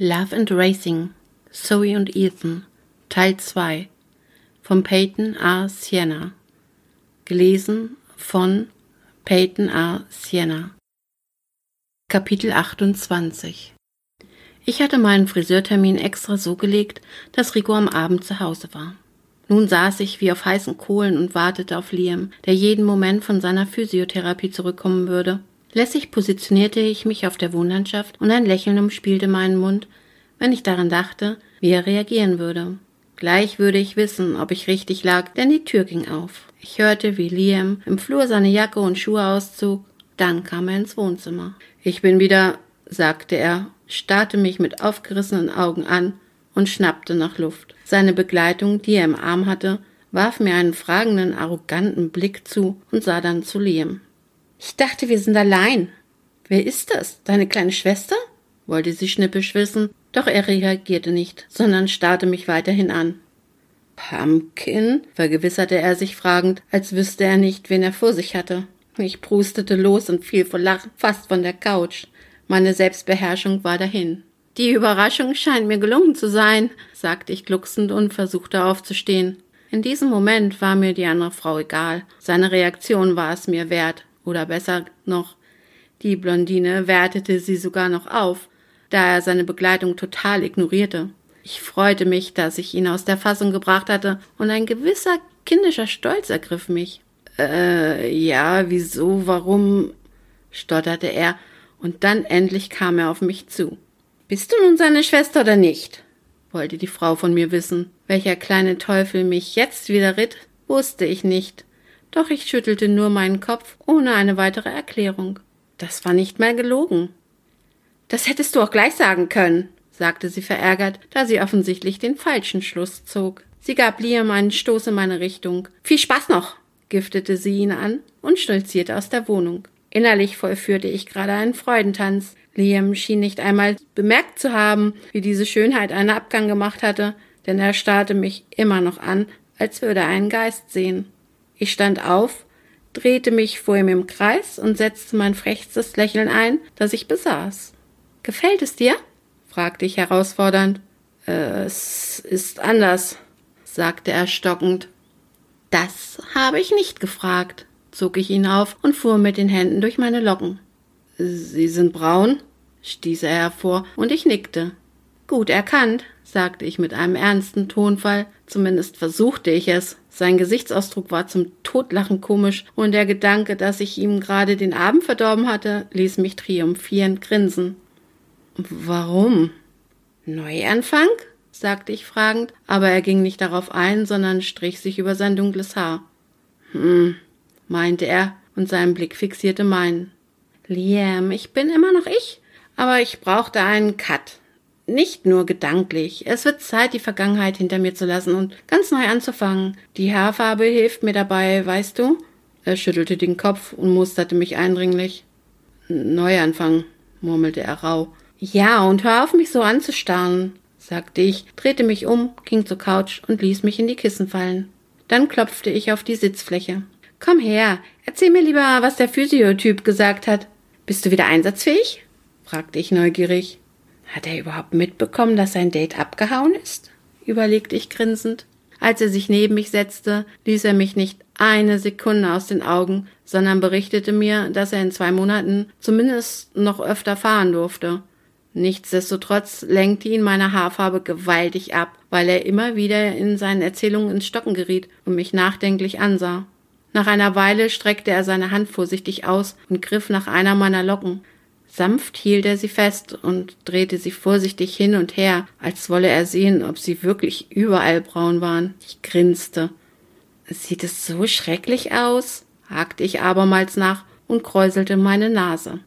Love and Racing, Zoe und Ethan, Teil 2 von Peyton R. Sienna. Gelesen von Peyton R. Sienna. Kapitel 28 Ich hatte meinen Friseurtermin extra so gelegt, dass Rico am Abend zu Hause war. Nun saß ich wie auf heißen Kohlen und wartete auf Liam, der jeden Moment von seiner Physiotherapie zurückkommen würde. Lässig positionierte ich mich auf der Wohnlandschaft und ein Lächeln umspielte meinen Mund, wenn ich daran dachte, wie er reagieren würde. Gleich würde ich wissen, ob ich richtig lag, denn die Tür ging auf. Ich hörte, wie Liam im Flur seine Jacke und Schuhe auszog. Dann kam er ins Wohnzimmer. Ich bin wieder, sagte er, starrte mich mit aufgerissenen Augen an und schnappte nach Luft. Seine Begleitung, die er im Arm hatte, warf mir einen fragenden, arroganten Blick zu und sah dann zu Liam. Ich dachte, wir sind allein. Wer ist das? Deine kleine Schwester? wollte sie schnippisch wissen, doch er reagierte nicht, sondern starrte mich weiterhin an. Pumpkin? vergewisserte er sich fragend, als wüsste er nicht, wen er vor sich hatte. Ich prustete los und fiel vor Lachen fast von der Couch. Meine Selbstbeherrschung war dahin. Die Überraschung scheint mir gelungen zu sein, sagte ich glucksend und versuchte aufzustehen. In diesem Moment war mir die andere Frau egal. Seine Reaktion war es mir wert. Oder besser noch, die Blondine wertete sie sogar noch auf, da er seine Begleitung total ignorierte. Ich freute mich, dass ich ihn aus der Fassung gebracht hatte, und ein gewisser kindischer Stolz ergriff mich. Äh, ja, wieso, warum? stotterte er, und dann endlich kam er auf mich zu. Bist du nun seine Schwester oder nicht? wollte die Frau von mir wissen. Welcher kleine Teufel mich jetzt wieder ritt, wusste ich nicht doch ich schüttelte nur meinen Kopf ohne eine weitere Erklärung. Das war nicht mal gelogen. Das hättest du auch gleich sagen können, sagte sie verärgert, da sie offensichtlich den falschen Schluss zog. Sie gab Liam einen Stoß in meine Richtung. Viel Spaß noch, giftete sie ihn an und stolzierte aus der Wohnung. Innerlich vollführte ich gerade einen Freudentanz. Liam schien nicht einmal bemerkt zu haben, wie diese Schönheit einen Abgang gemacht hatte, denn er starrte mich immer noch an, als würde er einen Geist sehen. Ich stand auf, drehte mich vor ihm im Kreis und setzte mein frechstes Lächeln ein, das ich besaß. Gefällt es dir? fragte ich herausfordernd. Es ist anders, sagte er stockend. Das habe ich nicht gefragt, zog ich ihn auf und fuhr mit den Händen durch meine Locken. Sie sind braun? stieß er hervor, und ich nickte. Gut erkannt, sagte ich mit einem ernsten Tonfall, zumindest versuchte ich es. Sein Gesichtsausdruck war zum Totlachen komisch, und der Gedanke, dass ich ihm gerade den Abend verdorben hatte, ließ mich triumphierend grinsen. Warum? Neuanfang? sagte ich fragend, aber er ging nicht darauf ein, sondern strich sich über sein dunkles Haar. Hm, meinte er, und sein Blick fixierte meinen. Liam, ich bin immer noch ich, aber ich brauchte einen Cut. Nicht nur gedanklich. Es wird Zeit, die Vergangenheit hinter mir zu lassen und ganz neu anzufangen. Die Haarfarbe hilft mir dabei, weißt du? Er schüttelte den Kopf und musterte mich eindringlich. Neuanfang, murmelte er rau. Ja, und hör auf, mich so anzustarren, sagte ich, drehte mich um, ging zur Couch und ließ mich in die Kissen fallen. Dann klopfte ich auf die Sitzfläche. Komm her, erzähl mir lieber, was der Physiotyp gesagt hat. Bist du wieder einsatzfähig? fragte ich neugierig. Hat er überhaupt mitbekommen, dass sein Date abgehauen ist? überlegte ich grinsend. Als er sich neben mich setzte, ließ er mich nicht eine Sekunde aus den Augen, sondern berichtete mir, dass er in zwei Monaten zumindest noch öfter fahren durfte. Nichtsdestotrotz lenkte ihn meine Haarfarbe gewaltig ab, weil er immer wieder in seinen Erzählungen ins Stocken geriet und mich nachdenklich ansah. Nach einer Weile streckte er seine Hand vorsichtig aus und griff nach einer meiner Locken. Sanft hielt er sie fest und drehte sie vorsichtig hin und her, als wolle er sehen, ob sie wirklich überall braun waren. Ich grinste. Sieht es so schrecklich aus? hakte ich abermals nach und kräuselte meine Nase.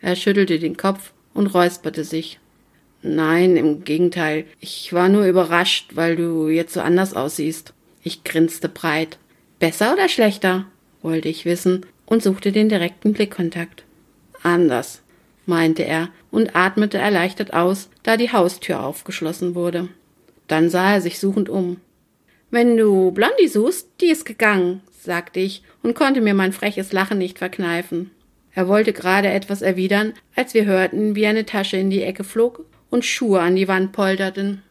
Er schüttelte den Kopf und räusperte sich. Nein, im Gegenteil. Ich war nur überrascht, weil du jetzt so anders aussiehst. Ich grinste breit. Besser oder schlechter? wollte ich wissen und suchte den direkten Blickkontakt. Anders, meinte er und atmete erleichtert aus, da die Haustür aufgeschlossen wurde. Dann sah er sich suchend um. Wenn du Blondie suchst, die ist gegangen, sagte ich und konnte mir mein freches Lachen nicht verkneifen. Er wollte gerade etwas erwidern, als wir hörten, wie eine Tasche in die Ecke flog und Schuhe an die Wand polterten.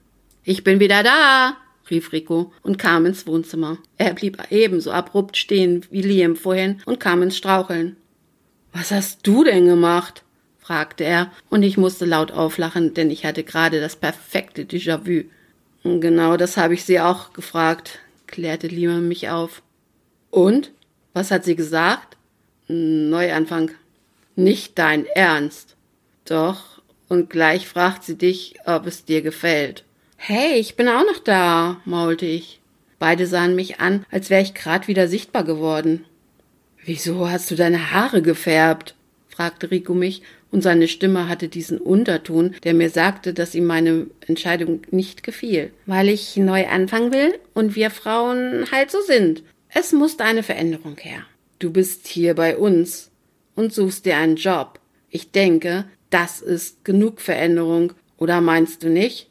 Ich bin wieder da, rief Rico und kam ins Wohnzimmer. Er blieb ebenso abrupt stehen wie Liam vorhin und kam ins Straucheln. Was hast du denn gemacht? Fragte er, und ich musste laut auflachen, denn ich hatte gerade das perfekte Déjà-vu. Genau das habe ich sie auch gefragt, klärte Liam mich auf. Und? Was hat sie gesagt? Neuanfang. Nicht dein Ernst. Doch, und gleich fragt sie dich, ob es dir gefällt. Hey, ich bin auch noch da, maulte ich. Beide sahen mich an, als wäre ich grad wieder sichtbar geworden. Wieso hast du deine Haare gefärbt? Fragte Rico mich, und seine Stimme hatte diesen Unterton, der mir sagte, dass ihm meine Entscheidung nicht gefiel. Weil ich neu anfangen will und wir Frauen halt so sind. Es musste eine Veränderung her. Du bist hier bei uns und suchst dir einen Job. Ich denke, das ist genug Veränderung, oder meinst du nicht?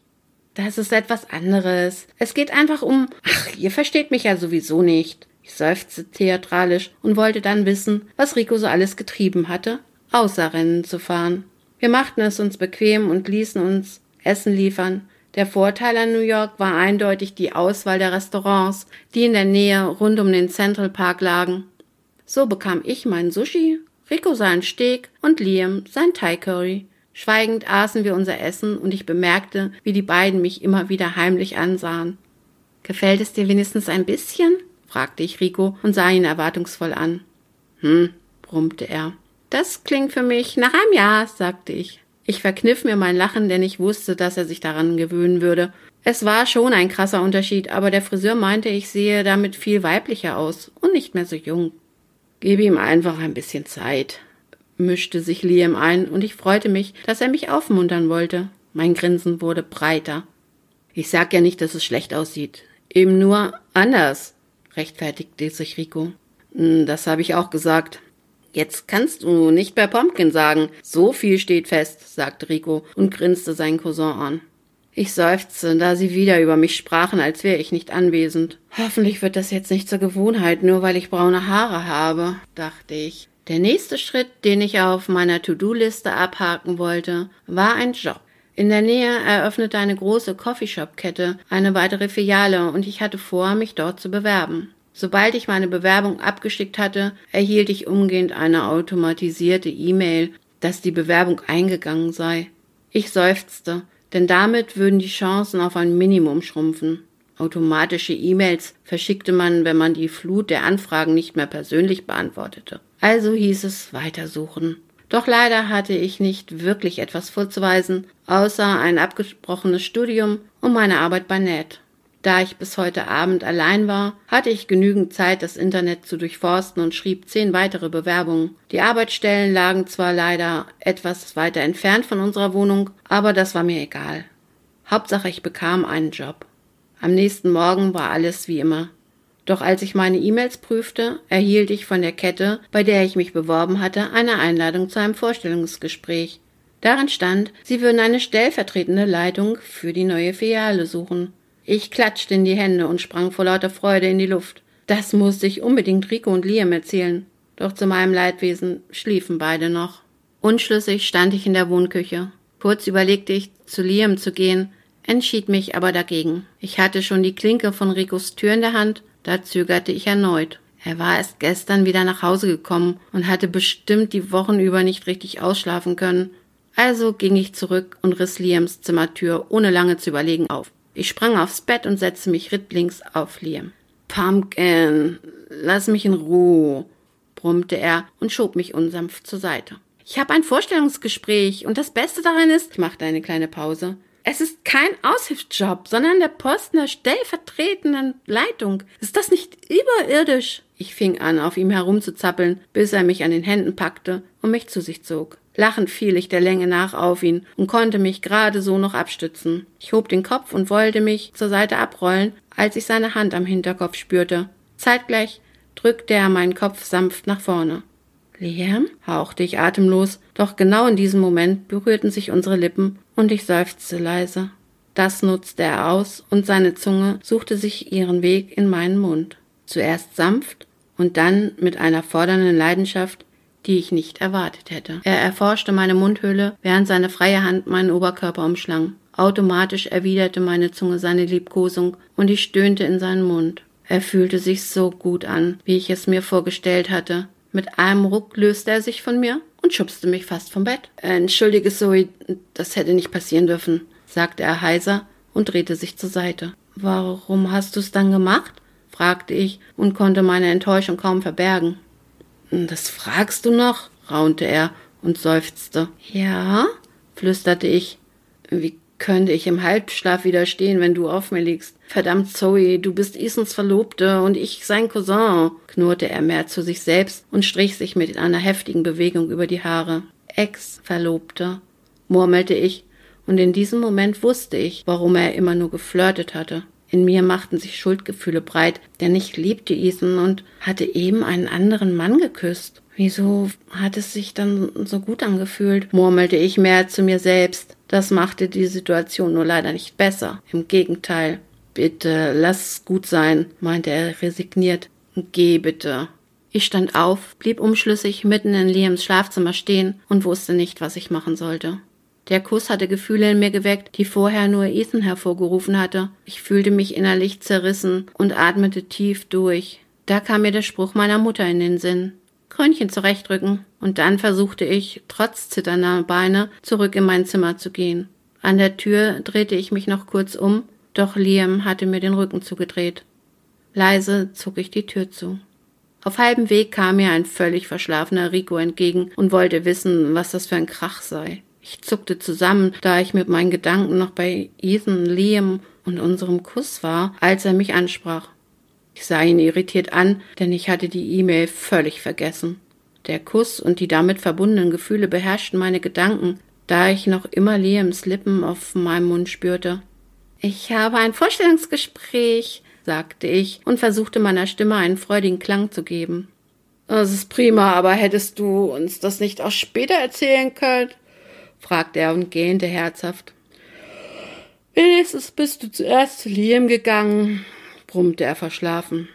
Das ist etwas anderes. Es geht einfach um. Ach, ihr versteht mich ja sowieso nicht. Ich seufzte theatralisch und wollte dann wissen, was Rico so alles getrieben hatte, außer Rennen zu fahren. Wir machten es uns bequem und ließen uns Essen liefern. Der Vorteil an New York war eindeutig die Auswahl der Restaurants, die in der Nähe rund um den Central Park lagen. So bekam ich mein Sushi, Rico sein Steak und Liam sein Thai Curry. Schweigend aßen wir unser Essen und ich bemerkte, wie die beiden mich immer wieder heimlich ansahen. Gefällt es dir wenigstens ein bisschen? fragte ich Rico und sah ihn erwartungsvoll an. Hm, brummte er. Das klingt für mich nach einem Jahr, sagte ich. Ich verkniff mir mein Lachen, denn ich wusste, dass er sich daran gewöhnen würde. Es war schon ein krasser Unterschied, aber der Friseur meinte, ich sehe damit viel weiblicher aus und nicht mehr so jung. Gebe ihm einfach ein bisschen Zeit, mischte sich Liam ein, und ich freute mich, dass er mich aufmuntern wollte. Mein Grinsen wurde breiter. Ich sag ja nicht, dass es schlecht aussieht. Eben nur anders, rechtfertigte sich Rico. Hm, das habe ich auch gesagt. Jetzt kannst du nicht bei Pumpkin sagen. So viel steht fest, sagte Rico und grinste seinen Cousin an. Ich seufzte, da sie wieder über mich sprachen, als wäre ich nicht anwesend. Hoffentlich wird das jetzt nicht zur Gewohnheit, nur weil ich braune Haare habe, dachte ich. Der nächste Schritt, den ich auf meiner To-Do-Liste abhaken wollte, war ein Job. In der Nähe eröffnete eine große Coffeeshop-Kette eine weitere Filiale und ich hatte vor, mich dort zu bewerben. Sobald ich meine Bewerbung abgeschickt hatte, erhielt ich umgehend eine automatisierte E-Mail, dass die Bewerbung eingegangen sei. Ich seufzte, denn damit würden die Chancen auf ein Minimum schrumpfen. Automatische E-Mails verschickte man, wenn man die Flut der Anfragen nicht mehr persönlich beantwortete. Also hieß es weitersuchen. Doch leider hatte ich nicht wirklich etwas vorzuweisen, außer ein abgebrochenes Studium und meine Arbeit bei NET. Da ich bis heute Abend allein war, hatte ich genügend Zeit, das Internet zu durchforsten und schrieb zehn weitere Bewerbungen. Die Arbeitsstellen lagen zwar leider etwas weiter entfernt von unserer Wohnung, aber das war mir egal. Hauptsache ich bekam einen Job. Am nächsten Morgen war alles wie immer. Doch als ich meine E-Mails prüfte, erhielt ich von der Kette, bei der ich mich beworben hatte, eine Einladung zu einem Vorstellungsgespräch. Darin stand, sie würden eine stellvertretende Leitung für die neue Filiale suchen. Ich klatschte in die Hände und sprang vor lauter Freude in die Luft. Das musste ich unbedingt Rico und Liam erzählen. Doch zu meinem Leidwesen schliefen beide noch. Unschlüssig stand ich in der Wohnküche. Kurz überlegte ich, zu Liam zu gehen, entschied mich aber dagegen. Ich hatte schon die Klinke von Ricos Tür in der Hand da zögerte ich erneut. Er war erst gestern wieder nach Hause gekommen und hatte bestimmt die Wochen über nicht richtig ausschlafen können. Also ging ich zurück und riss Liams Zimmertür ohne lange zu überlegen auf. Ich sprang aufs Bett und setzte mich rittlings auf Liam. Pumpkin, lass mich in Ruhe, brummte er und schob mich unsanft zur Seite. Ich habe ein Vorstellungsgespräch und das Beste daran ist, ich machte eine kleine Pause, es ist kein Aushilfsjob, sondern der Posten der stellvertretenden Leitung. Ist das nicht überirdisch? Ich fing an, auf ihm herumzuzappeln, bis er mich an den Händen packte und mich zu sich zog. Lachend fiel ich der Länge nach auf ihn und konnte mich gerade so noch abstützen. Ich hob den Kopf und wollte mich zur Seite abrollen, als ich seine Hand am Hinterkopf spürte. Zeitgleich drückte er meinen Kopf sanft nach vorne. Liam? hauchte ich atemlos, doch genau in diesem Moment berührten sich unsere Lippen und ich seufzte leise. Das nutzte er aus und seine Zunge suchte sich ihren Weg in meinen Mund. Zuerst sanft und dann mit einer fordernden Leidenschaft die ich nicht erwartet hätte. Er erforschte meine Mundhöhle, während seine freie Hand meinen Oberkörper umschlang. Automatisch erwiderte meine Zunge seine Liebkosung und ich stöhnte in seinen Mund. Er fühlte sich so gut an, wie ich es mir vorgestellt hatte. Mit einem Ruck löste er sich von mir und schubste mich fast vom Bett. Entschuldige, Zoe, das hätte nicht passieren dürfen, sagte er heiser und drehte sich zur Seite. Warum hast du's dann gemacht? fragte ich und konnte meine Enttäuschung kaum verbergen. Das fragst du noch? raunte er und seufzte. Ja, flüsterte ich. Wie könnte ich im Halbschlaf widerstehen, wenn du auf mir liegst? Verdammt, Zoe, du bist Ethans Verlobte und ich sein Cousin, knurrte er mehr zu sich selbst und strich sich mit einer heftigen Bewegung über die Haare. Ex-Verlobte, murmelte ich, und in diesem Moment wusste ich, warum er immer nur geflirtet hatte. In mir machten sich Schuldgefühle breit, denn ich liebte Ethan und hatte eben einen anderen Mann geküsst. Wieso hat es sich dann so gut angefühlt? murmelte ich mehr zu mir selbst. Das machte die Situation nur leider nicht besser. Im Gegenteil. Bitte, lass es gut sein, meinte er resigniert. Geh bitte. Ich stand auf, blieb unschlüssig mitten in Liams Schlafzimmer stehen und wusste nicht, was ich machen sollte. Der Kuss hatte Gefühle in mir geweckt, die vorher nur Ethan hervorgerufen hatte. Ich fühlte mich innerlich zerrissen und atmete tief durch. Da kam mir der Spruch meiner Mutter in den Sinn. Krönchen zurechtrücken. Und dann versuchte ich, trotz zitternder Beine, zurück in mein Zimmer zu gehen. An der Tür drehte ich mich noch kurz um, doch Liam hatte mir den Rücken zugedreht. Leise zog ich die Tür zu. Auf halbem Weg kam mir ein völlig verschlafener Rico entgegen und wollte wissen, was das für ein Krach sei. Ich zuckte zusammen, da ich mit meinen Gedanken noch bei Ethan, Liam und unserem Kuss war, als er mich ansprach. Ich sah ihn irritiert an, denn ich hatte die E-Mail völlig vergessen. Der Kuss und die damit verbundenen Gefühle beherrschten meine Gedanken, da ich noch immer Liams Lippen auf meinem Mund spürte. Ich habe ein Vorstellungsgespräch, sagte ich und versuchte meiner Stimme einen freudigen Klang zu geben. Das ist prima, aber hättest du uns das nicht auch später erzählen können? Fragte er und gähnte herzhaft. Wenigstens bist du zuerst zu Liam gegangen, brummte er verschlafen.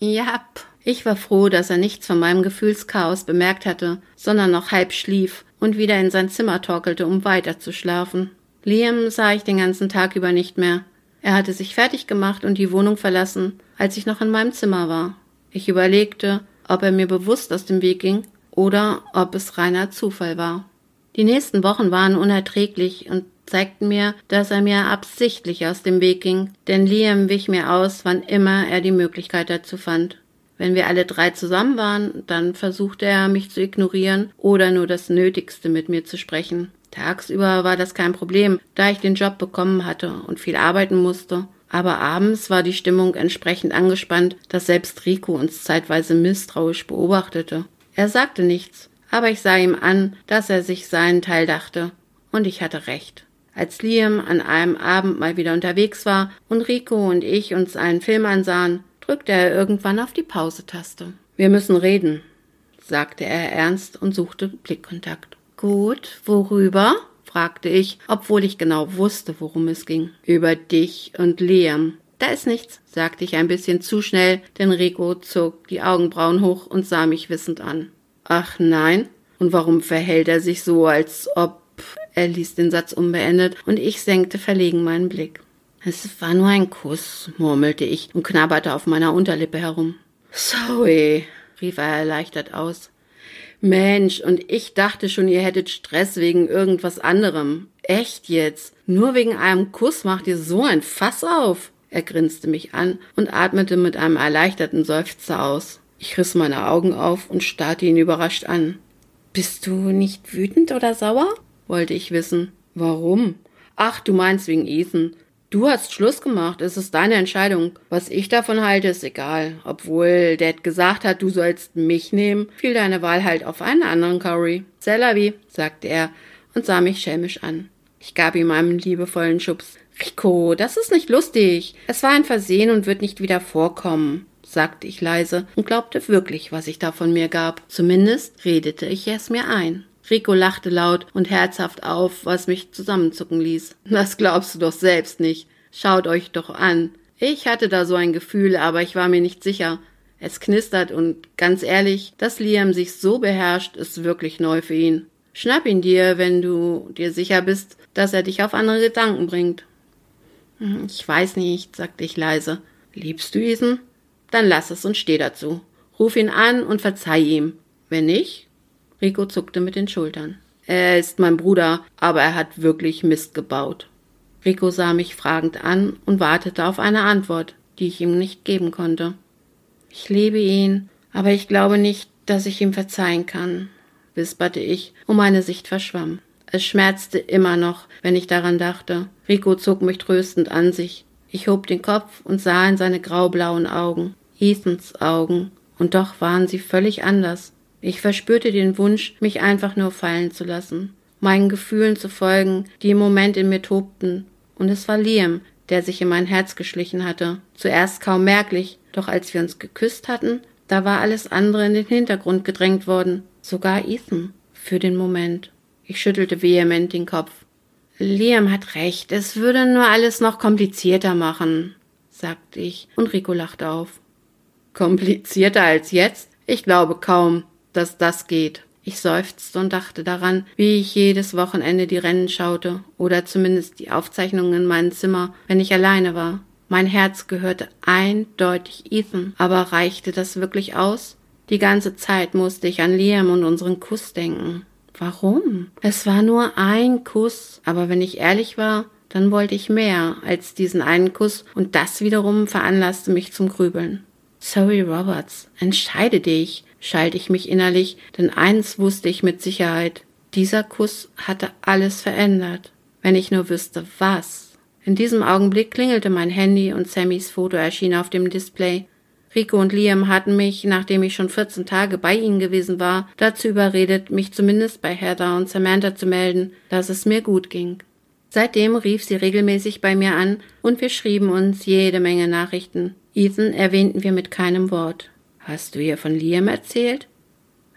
Jap. Ich war froh, dass er nichts von meinem Gefühlschaos bemerkt hatte, sondern noch halb schlief und wieder in sein Zimmer torkelte, um weiter zu schlafen. Liam sah ich den ganzen Tag über nicht mehr. Er hatte sich fertig gemacht und die Wohnung verlassen, als ich noch in meinem Zimmer war. Ich überlegte, ob er mir bewusst aus dem Weg ging oder ob es reiner Zufall war. Die nächsten Wochen waren unerträglich und zeigten mir, dass er mir absichtlich aus dem Weg ging, denn Liam wich mir aus, wann immer er die Möglichkeit dazu fand. Wenn wir alle drei zusammen waren, dann versuchte er mich zu ignorieren oder nur das Nötigste mit mir zu sprechen. Tagsüber war das kein Problem, da ich den Job bekommen hatte und viel arbeiten musste. Aber abends war die Stimmung entsprechend angespannt, dass selbst Rico uns zeitweise misstrauisch beobachtete. Er sagte nichts, aber ich sah ihm an, dass er sich seinen Teil dachte. Und ich hatte recht. Als Liam an einem Abend mal wieder unterwegs war und Rico und ich uns einen Film ansahen, drückte er irgendwann auf die Pause-Taste. Wir müssen reden, sagte er ernst und suchte Blickkontakt. Gut, worüber? fragte ich, obwohl ich genau wusste, worum es ging. Über dich und Liam. Da ist nichts, sagte ich ein bisschen zu schnell, denn Rico zog die Augenbrauen hoch und sah mich wissend an. Ach nein? Und warum verhält er sich so, als ob. Er ließ den Satz unbeendet und ich senkte verlegen meinen Blick. Es war nur ein Kuss, murmelte ich und knabberte auf meiner Unterlippe herum. Sorry, rief er erleichtert aus. Mensch, und ich dachte schon, ihr hättet Stress wegen irgendwas anderem. Echt jetzt? Nur wegen einem Kuss macht ihr so ein Fass auf? Er grinste mich an und atmete mit einem erleichterten Seufzer aus. Ich riss meine Augen auf und starrte ihn überrascht an. Bist du nicht wütend oder sauer? wollte ich wissen. Warum? Ach, du meinst wegen Ethan. Du hast Schluss gemacht, es ist deine Entscheidung. Was ich davon halte, ist egal. Obwohl Dad gesagt hat, du sollst mich nehmen, fiel deine Wahl halt auf einen anderen Curry. Cellavi, sagte er und sah mich schelmisch an. Ich gab ihm einen liebevollen Schubs. Rico, das ist nicht lustig. Es war ein Versehen und wird nicht wieder vorkommen sagte ich leise und glaubte wirklich, was ich da von mir gab. Zumindest redete ich es mir ein. Rico lachte laut und herzhaft auf, was mich zusammenzucken ließ. Das glaubst du doch selbst nicht. Schaut euch doch an. Ich hatte da so ein Gefühl, aber ich war mir nicht sicher. Es knistert und ganz ehrlich, dass Liam sich so beherrscht, ist wirklich neu für ihn. Schnapp ihn dir, wenn du dir sicher bist, dass er dich auf andere Gedanken bringt. Hm, ich weiß nicht, sagte ich leise. Liebst du Ethan? Dann lass es und steh dazu. Ruf ihn an und verzeih ihm. Wenn nicht? Rico zuckte mit den Schultern. Er ist mein Bruder, aber er hat wirklich Mist gebaut. Rico sah mich fragend an und wartete auf eine Antwort, die ich ihm nicht geben konnte. Ich liebe ihn, aber ich glaube nicht, dass ich ihm verzeihen kann, wisperte ich, und meine Sicht verschwamm. Es schmerzte immer noch, wenn ich daran dachte. Rico zog mich tröstend an sich. Ich hob den Kopf und sah in seine graublauen Augen, Ethans Augen, und doch waren sie völlig anders. Ich verspürte den Wunsch, mich einfach nur fallen zu lassen, meinen Gefühlen zu folgen, die im Moment in mir tobten, und es war Liam, der sich in mein Herz geschlichen hatte. Zuerst kaum merklich, doch als wir uns geküsst hatten, da war alles andere in den Hintergrund gedrängt worden, sogar Ethan, für den Moment. Ich schüttelte vehement den Kopf. Liam hat recht, es würde nur alles noch komplizierter machen, sagte ich, und Rico lachte auf. Komplizierter als jetzt? Ich glaube kaum, dass das geht. Ich seufzte und dachte daran, wie ich jedes Wochenende die Rennen schaute oder zumindest die Aufzeichnungen in meinem Zimmer, wenn ich alleine war. Mein Herz gehörte eindeutig Ethan, aber reichte das wirklich aus? Die ganze Zeit musste ich an Liam und unseren Kuss denken. Warum? Es war nur ein Kuss, aber wenn ich ehrlich war, dann wollte ich mehr als diesen einen Kuss und das wiederum veranlasste mich zum Grübeln. Sorry, Roberts, entscheide dich schalt ich mich innerlich, denn eins wusste ich mit Sicherheit. Dieser Kuss hatte alles verändert. Wenn ich nur wüsste, was. In diesem Augenblick klingelte mein Handy und Sammys Foto erschien auf dem Display. Rico und Liam hatten mich, nachdem ich schon 14 Tage bei ihnen gewesen war, dazu überredet, mich zumindest bei Heather und Samantha zu melden, dass es mir gut ging. Seitdem rief sie regelmäßig bei mir an und wir schrieben uns jede Menge Nachrichten. Ethan erwähnten wir mit keinem Wort. Hast du ihr von Liam erzählt?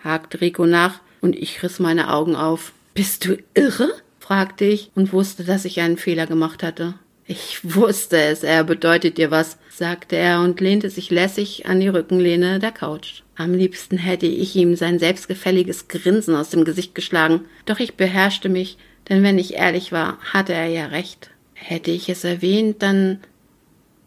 hakte Rico nach und ich riss meine Augen auf. Bist du irre? fragte ich und wusste, dass ich einen Fehler gemacht hatte. Ich wusste es, er bedeutet dir was, sagte er und lehnte sich lässig an die Rückenlehne der Couch. Am liebsten hätte ich ihm sein selbstgefälliges Grinsen aus dem Gesicht geschlagen, doch ich beherrschte mich, denn wenn ich ehrlich war, hatte er ja recht. Hätte ich es erwähnt, dann.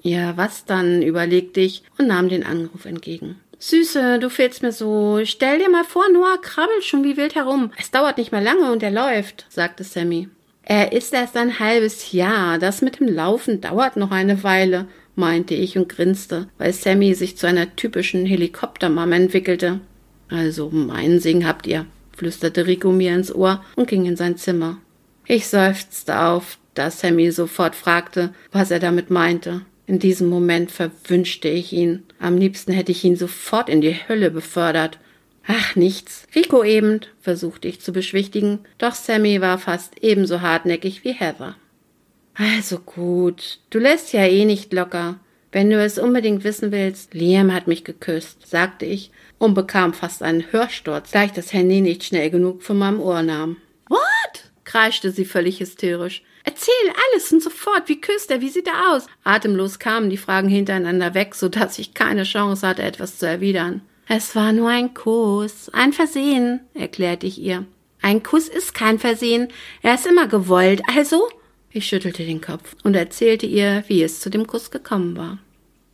Ja, was dann? überlegte ich und nahm den Anruf entgegen. Süße, du fehlst mir so. Stell dir mal vor, Noah krabbelt schon wie wild herum. Es dauert nicht mehr lange und er läuft, sagte Sammy. Er ist erst ein halbes Jahr. Das mit dem Laufen dauert noch eine Weile, meinte ich und grinste, weil Sammy sich zu einer typischen Helikoptermam entwickelte. Also meinen Segen habt ihr, flüsterte Rico mir ins Ohr und ging in sein Zimmer. Ich seufzte auf, da Sammy sofort fragte, was er damit meinte. In diesem Moment verwünschte ich ihn. Am liebsten hätte ich ihn sofort in die Hölle befördert. Ach, nichts. Rico eben, versuchte ich zu beschwichtigen, doch Sammy war fast ebenso hartnäckig wie Heather. Also gut, du lässt ja eh nicht locker. Wenn du es unbedingt wissen willst, Liam hat mich geküsst, sagte ich und bekam fast einen Hörsturz, da ich das Handy nicht schnell genug von meinem Ohr nahm. What? kreischte sie völlig hysterisch. Erzähl alles und sofort. Wie küsst er? Wie sieht er aus? Atemlos kamen die Fragen hintereinander weg, so dass ich keine Chance hatte, etwas zu erwidern. Es war nur ein Kuss. Ein Versehen, erklärte ich ihr. Ein Kuss ist kein Versehen. Er ist immer gewollt. Also? Ich schüttelte den Kopf und erzählte ihr, wie es zu dem Kuss gekommen war.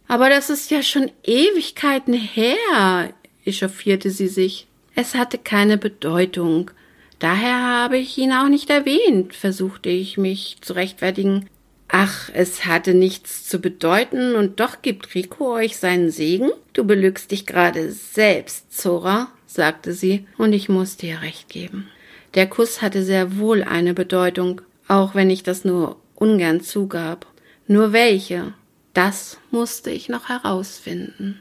Aber das ist ja schon Ewigkeiten her, echauffierte sie sich. Es hatte keine Bedeutung. Daher habe ich ihn auch nicht erwähnt, versuchte ich mich zu rechtfertigen. Ach, es hatte nichts zu bedeuten, und doch gibt Rico euch seinen Segen? Du belügst dich gerade selbst, Zora, sagte sie, und ich musste ihr recht geben. Der Kuss hatte sehr wohl eine Bedeutung, auch wenn ich das nur ungern zugab. Nur welche, das musste ich noch herausfinden.